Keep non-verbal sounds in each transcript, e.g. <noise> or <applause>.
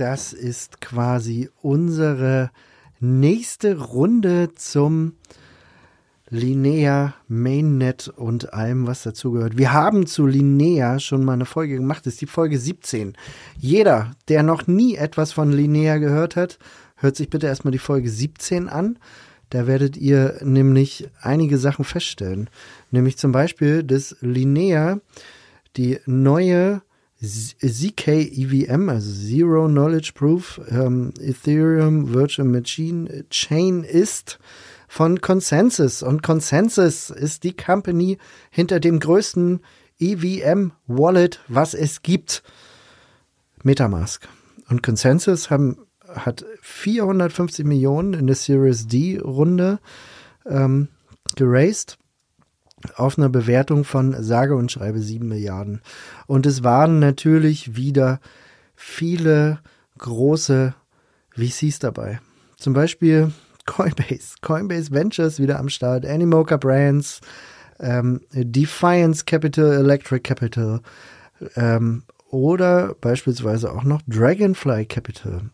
das ist quasi unsere nächste Runde zum Linea Mainnet und allem, was dazugehört. Wir haben zu Linea schon mal eine Folge gemacht, das ist die Folge 17. Jeder, der noch nie etwas von Linea gehört hat, hört sich bitte erstmal die Folge 17 an. Da werdet ihr nämlich einige Sachen feststellen. Nämlich zum Beispiel, dass Linea die neue ZK EVM, also Zero Knowledge Proof ähm, Ethereum Virtual Machine Chain ist von Consensus. Und Consensus ist die Company hinter dem größten EVM Wallet, was es gibt. Metamask. Und Consensus haben hat 450 Millionen in der Series D-Runde ähm, geraced auf einer Bewertung von sage und schreibe 7 Milliarden. Und es waren natürlich wieder viele große VCs dabei. Zum Beispiel <laughs> Coinbase, Coinbase Ventures wieder am Start, Animoca Brands, ähm, Defiance Capital, Electric Capital ähm, oder beispielsweise auch noch Dragonfly Capital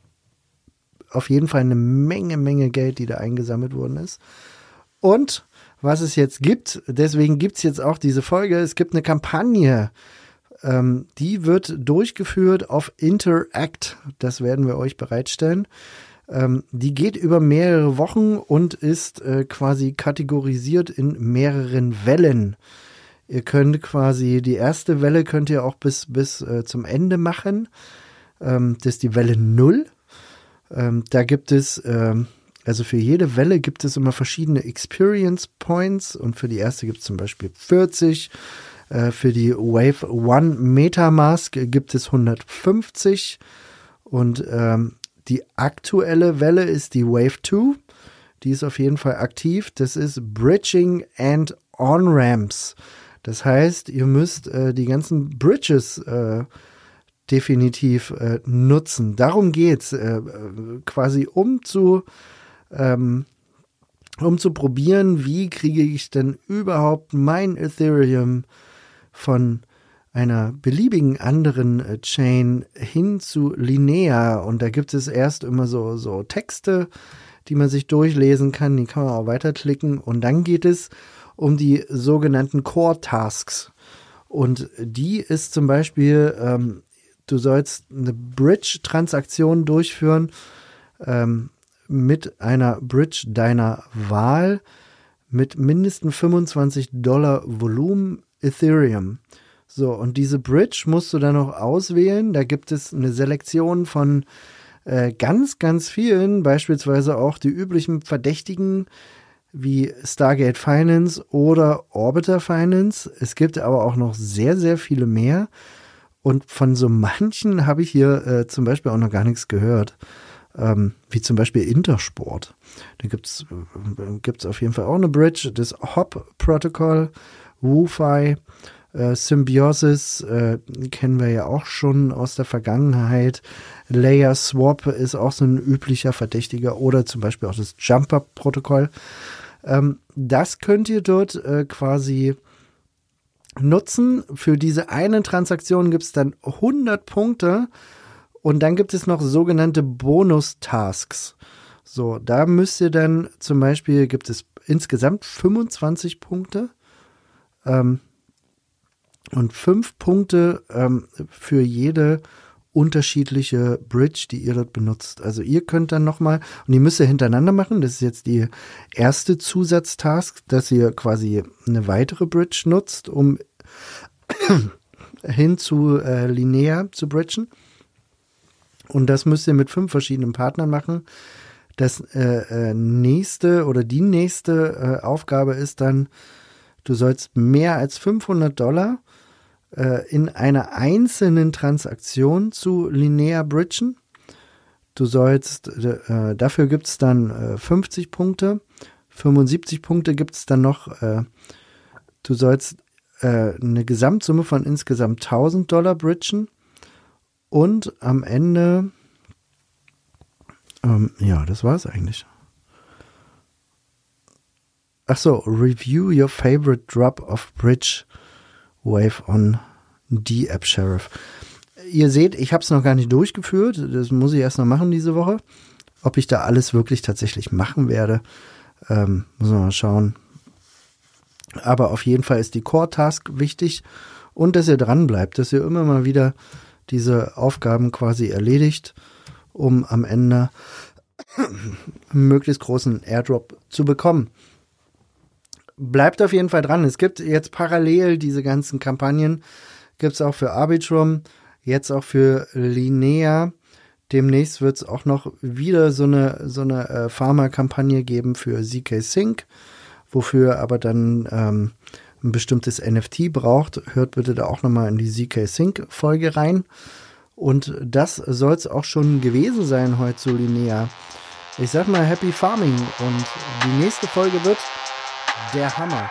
auf jeden Fall eine Menge, Menge Geld, die da eingesammelt worden ist. Und was es jetzt gibt, deswegen gibt es jetzt auch diese Folge, es gibt eine Kampagne, ähm, die wird durchgeführt auf Interact. Das werden wir euch bereitstellen. Ähm, die geht über mehrere Wochen und ist äh, quasi kategorisiert in mehreren Wellen. Ihr könnt quasi die erste Welle könnt ihr auch bis, bis äh, zum Ende machen. Ähm, das ist die Welle 0. Ähm, da gibt es, ähm, also für jede Welle gibt es immer verschiedene Experience Points und für die erste gibt es zum Beispiel 40. Äh, für die Wave 1 Metamask gibt es 150 und ähm, die aktuelle Welle ist die Wave 2. Die ist auf jeden Fall aktiv. Das ist Bridging and On-Ramps. Das heißt, ihr müsst äh, die ganzen Bridges äh, definitiv äh, nutzen. Darum geht's, äh, quasi um zu ähm, um zu probieren, wie kriege ich denn überhaupt mein Ethereum von einer beliebigen anderen äh, Chain hin zu Linea. Und da gibt es erst immer so, so Texte, die man sich durchlesen kann, die kann man auch weiterklicken. Und dann geht es um die sogenannten Core Tasks. Und die ist zum Beispiel ähm, du sollst eine Bridge-Transaktion durchführen ähm, mit einer Bridge deiner Wahl mit mindestens 25 Dollar Volumen Ethereum. So, und diese Bridge musst du dann noch auswählen. Da gibt es eine Selektion von äh, ganz, ganz vielen, beispielsweise auch die üblichen Verdächtigen wie Stargate Finance oder Orbiter Finance. Es gibt aber auch noch sehr, sehr viele mehr. Und von so manchen habe ich hier äh, zum Beispiel auch noch gar nichts gehört. Ähm, wie zum Beispiel Intersport. Da gibt es äh, auf jeden Fall auch eine Bridge. Das Hop-Protokoll, WuFi, äh, Symbiosis äh, kennen wir ja auch schon aus der Vergangenheit. Layer Swap ist auch so ein üblicher Verdächtiger oder zum Beispiel auch das Jumper-Protokoll. Ähm, das könnt ihr dort äh, quasi nutzen. Für diese eine Transaktion gibt es dann 100 Punkte und dann gibt es noch sogenannte Bonus-Tasks. So, da müsst ihr dann zum Beispiel, gibt es insgesamt 25 Punkte ähm, und 5 Punkte ähm, für jede unterschiedliche Bridge, die ihr dort benutzt. Also ihr könnt dann nochmal, und die müsst ihr hintereinander machen, das ist jetzt die erste Zusatztask, dass ihr quasi eine weitere Bridge nutzt, um <coughs> hin zu äh, Linear zu bridgen. Und das müsst ihr mit fünf verschiedenen Partnern machen. Das äh, äh, nächste oder die nächste äh, Aufgabe ist dann, du sollst mehr als 500 Dollar äh, in einer einzelnen Transaktion zu linear bridgen. Du sollst, äh, dafür gibt es dann äh, 50 Punkte. 75 Punkte gibt es dann noch. Äh, du sollst äh, eine Gesamtsumme von insgesamt 1000 Dollar bridgen. Und am Ende, ähm, ja, das war es eigentlich. Ach so, review your favorite drop of bridge wave on D-App Sheriff. Ihr seht, ich habe es noch gar nicht durchgeführt. Das muss ich erst noch machen diese Woche. Ob ich da alles wirklich tatsächlich machen werde, ähm, muss man mal schauen. Aber auf jeden Fall ist die Core-Task wichtig und dass ihr dran bleibt, dass ihr immer mal wieder diese Aufgaben quasi erledigt, um am Ende einen möglichst großen Airdrop zu bekommen. Bleibt auf jeden Fall dran. Es gibt jetzt parallel diese ganzen Kampagnen, gibt es auch für Arbitrum, jetzt auch für Linea. Demnächst wird es auch noch wieder so eine, so eine äh, Pharma-Kampagne geben für ZK Sync, wofür aber dann ähm, ein bestimmtes NFT braucht. Hört bitte da auch nochmal in die ZK Sync Folge rein. Und das soll es auch schon gewesen sein heute zu Linea. Ich sag mal Happy Farming und die nächste Folge wird der Hammer.